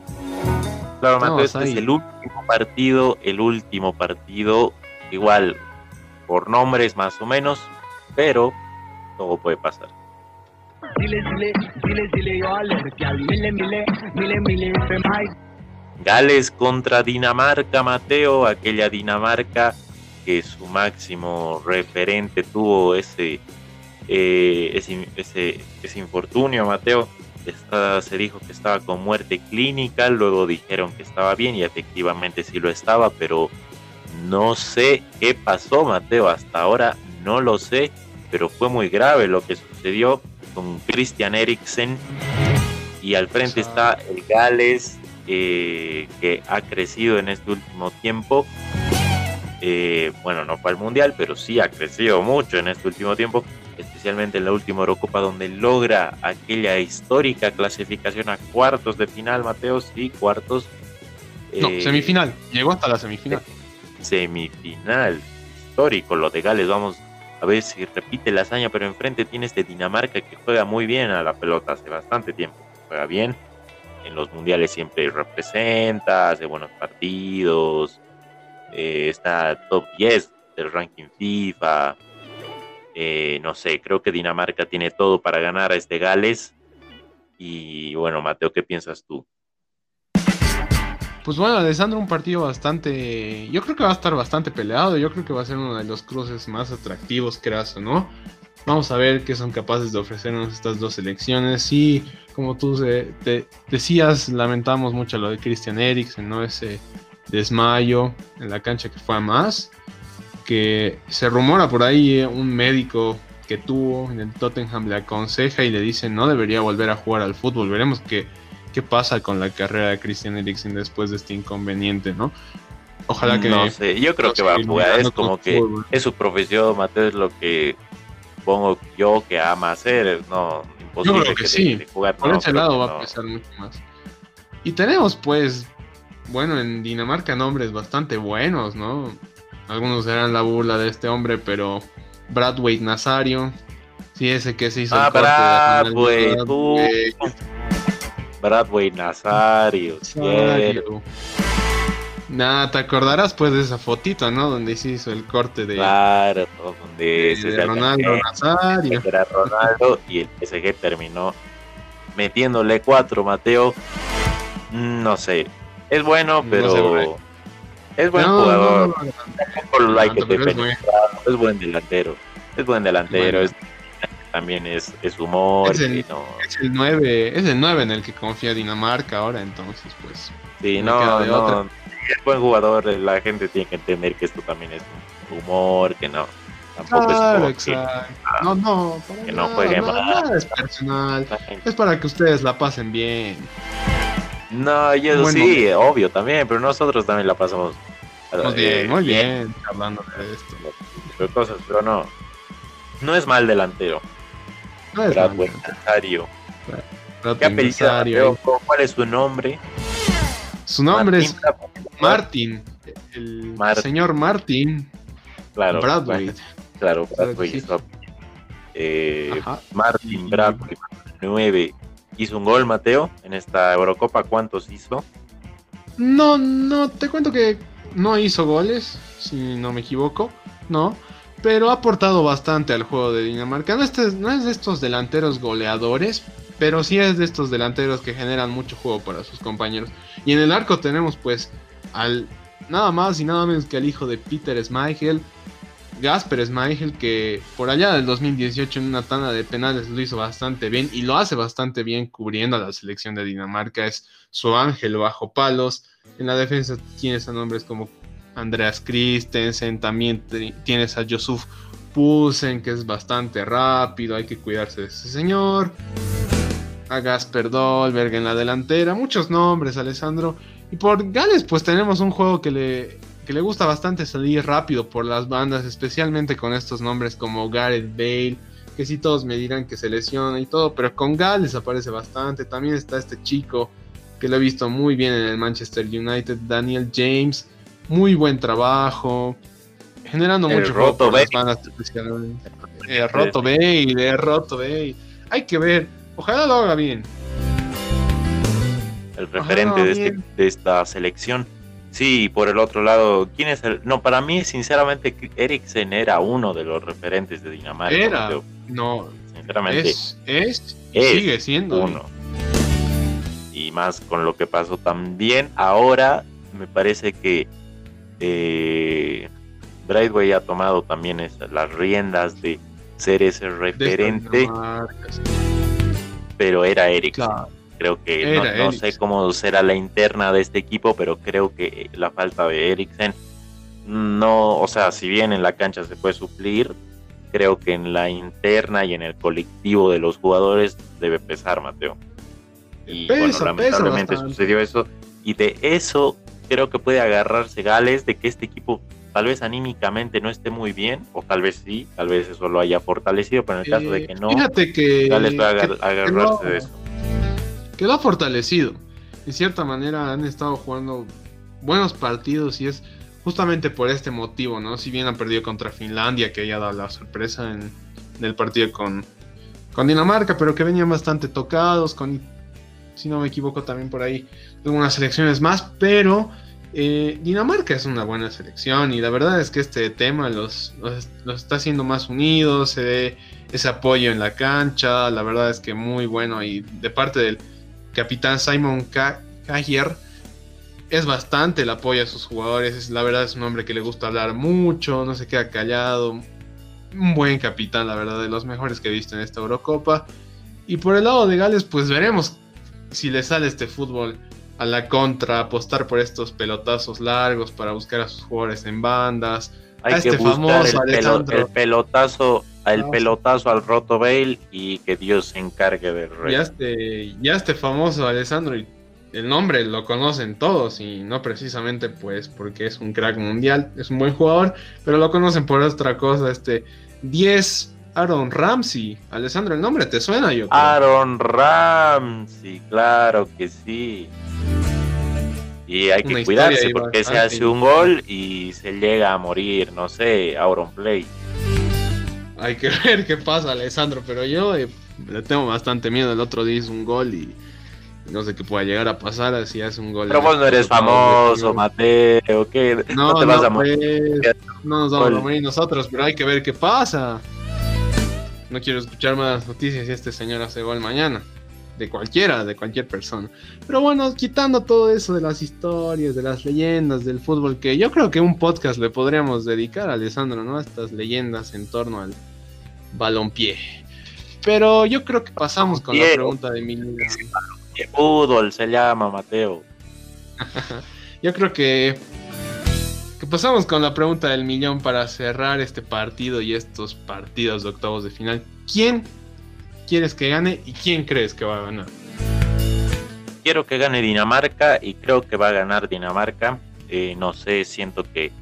Claro, Mateo, este es el último partido, el último partido igual por nombres más o menos, pero todo puede pasar. Gales contra Dinamarca, Mateo, aquella Dinamarca que su máximo referente tuvo ese eh, ese, ese, ese, infortunio, Mateo. se dijo que estaba con muerte clínica, luego dijeron que estaba bien y efectivamente sí lo estaba, pero no sé qué pasó, Mateo. Hasta ahora no lo sé, pero fue muy grave lo que sucedió con Christian Eriksen. Y al frente está el Gales, eh, que ha crecido en este último tiempo. Eh, bueno, no fue al Mundial, pero sí ha crecido mucho en este último tiempo, especialmente en la última Eurocopa, donde logra aquella histórica clasificación a cuartos de final, Mateo, sí, cuartos. no, eh, semifinal, llegó hasta la semifinal. Semifinal, histórico, lo de Gales, vamos a ver si repite la hazaña, pero enfrente tiene este Dinamarca que juega muy bien a la pelota hace bastante tiempo, juega bien, en los mundiales siempre representa, hace buenos partidos, eh, está top 10 del ranking FIFA. Eh, no sé, creo que Dinamarca tiene todo para ganar a este Gales. Y bueno, Mateo, ¿qué piensas tú? Pues bueno, Alessandro, un partido bastante. Yo creo que va a estar bastante peleado. Yo creo que va a ser uno de los cruces más atractivos, creas no. Vamos a ver qué son capaces de ofrecernos estas dos selecciones. Y como tú te decías, lamentamos mucho lo de Christian Eriksen, ¿no? Ese desmayo en la cancha que fue a más, que se rumora por ahí eh, un médico que tuvo en el Tottenham le aconseja y le dice no debería volver a jugar al fútbol. Veremos qué, qué pasa con la carrera de Christian Eriksen después de este inconveniente, ¿no? Ojalá que... No sé, yo creo que va a jugar, es como que es su profesión, Mateo, es lo que pongo yo que ama hacer, no, imposible que, sí, jugar, por ese lado va a pesar mucho más. Y tenemos pues bueno, en Dinamarca nombres bastante buenos, ¿no? Algunos eran la burla de este hombre, pero Bradway Nazario, sí, ese que se hizo ah, Bradway, Bradway Nazario, Nazario. Nada, te acordarás pues de esa fotito, ¿no? Donde se hizo el corte de, claro, donde de, Ronaldo Nazario. Era Ronaldo y el PSG terminó metiéndole cuatro, Mateo. Mm, no sé, es bueno, pero. es buen jugador. es, buen delantero. Es buen delantero. También es, es humor. Es el, es el 9, es el 9 en el que confía Dinamarca ahora, entonces, pues. Sí, no, no. Es buen jugador. La gente tiene que entender que esto también es humor, que no. Tampoco es Que, no, no, que no juegue mal. es personal. Es para que ustedes la pasen bien. No, yo sí, obvio también, pero nosotros también la pasamos. Muy bien, eh, muy bien, hablando de esto. De cosas, pero no. No es mal delantero. No es. ¿Qué apellido? ¿Cuál es su nombre? Su nombre es Martin. El señor Martin. Claro. Bradway. Claro, Bradway. Eh, Martin Bradway, 9 hizo un gol, Mateo, en esta Eurocopa. ¿Cuántos hizo? No, no, te cuento que no hizo goles, si no me equivoco, no. Pero ha aportado bastante al juego de Dinamarca. No, es de estos delanteros goleadores, pero sí es de estos delanteros que generan mucho juego para sus compañeros. Y en el arco tenemos pues al nada más y nada menos que al hijo de Peter Schmeichel, Gasper Schmeichel, que por allá del 2018 en una tanda de penales lo hizo bastante bien y lo hace bastante bien cubriendo a la selección de Dinamarca. Es su ángel bajo palos. En la defensa tienes a nombres como Andreas Christensen, también tienes a Josuf Pusen, que es bastante rápido, hay que cuidarse de ese señor. A Gasper Dolberg en la delantera, muchos nombres, Alessandro. Y por Gales, pues tenemos un juego que le que le gusta bastante salir rápido por las bandas, especialmente con estos nombres como Gareth Bale, que sí todos me dirán que se lesiona y todo, pero con Gales aparece bastante. También está este chico que lo he visto muy bien en el Manchester United, Daniel James, muy buen trabajo, generando mucho por las bandas especialmente. El roto Bale, el roto Bale. Hay que ver, ojalá lo haga bien. El referente de, este, de esta selección Sí, por el otro lado, ¿quién es el...? No, para mí, sinceramente, Eriksen era uno de los referentes de Dinamarca. Era, no, sinceramente. Es, sigue siendo. Uno. Y más con lo que pasó también, ahora me parece que eh, ha tomado también las riendas de, ser ese referente, pero era Eric. Creo que no, sé cómo será la interna de este equipo, pero creo que la falta de Eriksen no, o sea, si bien en la cancha se puede suplir, creo que en la interna y en el colectivo de los jugadores debe pesar, Mateo. Y bueno, lamentablemente sucedió eso. Y de eso creo que puede agarrarse Gales, de que este equipo tal vez anímicamente no esté muy bien, o tal vez sí, tal vez eso lo haya fortalecido, pero en el caso de que no, fíjate que, Gales puede agarrarse de eso. Quedó fortalecido. De cierta manera han estado jugando buenos partidos y es justamente por este motivo, ¿no? Si bien han perdido contra Finlandia, que haya dado la sorpresa en, el partido con, con Dinamarca, pero que venían bastante tocados, con, si no me equivoco, también por ahí algunas selecciones más, pero eh, Dinamarca es una buena selección y la verdad es que este tema los, los, está haciendo más unidos, se ve ese apoyo en la cancha, la verdad es que muy bueno y de parte del capitán Simon Kajier es bastante el apoyo a sus jugadores. la verdad es un hombre que le gusta hablar mucho, no se queda callado. Un buen capitán, la verdad, de los mejores que he visto en esta Eurocopa. Y por el lado de Gales, pues veremos si le sale este fútbol a la contra, apostar por estos pelotazos largos para buscar a sus jugadores en bandas. Hay a que este famoso el, el pelotazo el pelotazo al Roto Bale y que Dios se encargue del rey. Ya este, ya este famoso Alessandro y el nombre lo conocen todos y no precisamente pues porque es un crack mundial, es un buen jugador, pero lo conocen por otra cosa, este 10 Aaron Ramsey. Alessandro, el nombre te suena yo Aaron Ramsey, claro que sí. Y hay que cuidarse porque se hace un gol y se llega a morir, no sé, Aaron Play. Hay que ver qué pasa, Alessandro, pero yo eh, le tengo bastante miedo. El otro día hizo un gol y no sé qué pueda llegar a pasar así hace un gol. Pero vos no eres famoso, Mateo, ¿qué? No, no te vas a morir. Pues, no nos vamos a morir nosotros, pero hay que ver qué pasa. No quiero escuchar más noticias si este señor hace gol mañana. De cualquiera, de cualquier persona. Pero bueno, quitando todo eso de las historias, de las leyendas del fútbol, que yo creo que un podcast le podríamos dedicar a Alessandro, ¿no? A estas leyendas en torno al balompié. Pero yo creo que pasamos con la pregunta de mi fútbol se llama, Mateo. Yo creo que, que pasamos con la pregunta del millón para cerrar este partido y estos partidos de octavos de final. ¿Quién quieres que gane y quién crees que va a ganar? Quiero que gane Dinamarca y creo que va a ganar Dinamarca. Eh, no sé, siento que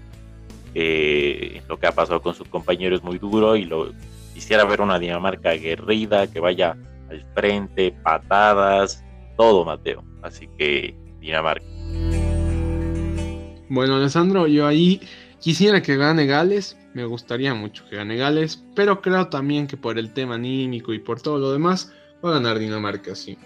lo que ha pasado con sus compañeros es muy duro y lo quisiera ver una Dinamarca aguerrida que vaya al frente, patadas, todo, Mateo. Así que Dinamarca. Bueno, Alessandro, yo ahí quisiera que gane Gales. Me gustaría mucho que gane Gales, pero creo también que por el tema anímico y por todo lo demás, va a ganar Dinamarca, sí.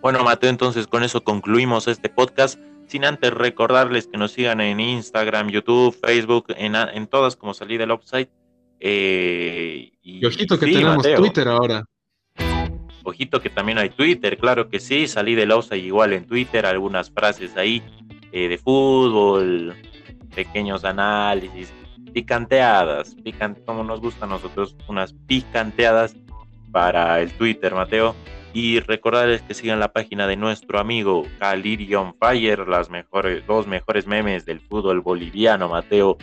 Bueno, Mateo, entonces con eso concluimos este podcast. Sin antes recordarles que nos sigan en Instagram, YouTube, Facebook, en, todas como salí del offside. Eh, y, ojito que tenemos Twitter ahora. Ojito que también hay Twitter, claro que sí, salí de Lausa igual en Twitter, algunas frases ahí eh, de fútbol, pequeños análisis, picanteadas, picante, como nos gusta a nosotros, unas picanteadas para el Twitter, Mateo. Y recordarles que sigan la página de nuestro amigo Calirion Fire, las mejores, dos mejores memes del fútbol boliviano, Mateo.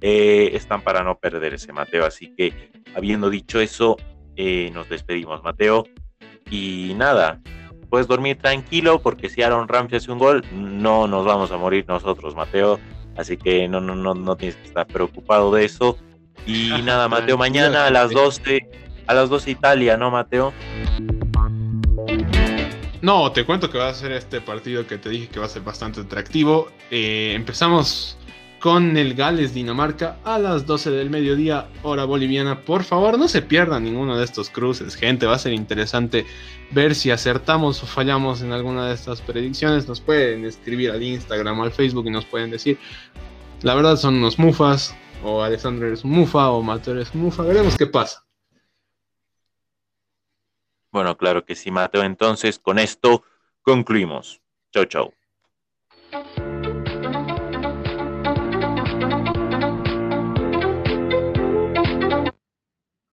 Eh, están para no perderse, Mateo. Así que, habiendo dicho eso, eh, nos despedimos, Mateo. Y nada, puedes dormir tranquilo porque si Aaron Ramsey hace un gol, no nos vamos a morir nosotros, Mateo. Así que no, no, no, no tienes que estar preocupado de eso. Y nada, Mateo, mañana a las 12, a las 12 Italia, ¿no, Mateo? No, te cuento que va a ser este partido que te dije que va a ser bastante atractivo. Eh, empezamos con el Gales Dinamarca a las 12 del mediodía, hora boliviana. Por favor, no se pierdan ninguno de estos cruces, gente. Va a ser interesante ver si acertamos o fallamos en alguna de estas predicciones. Nos pueden escribir al Instagram o al Facebook y nos pueden decir. La verdad son unos mufas, o Alessandro es mufa, o Mateo es mufa. Veremos qué pasa. Bueno, claro que sí, Mateo. Entonces, con esto concluimos. Chau, chau.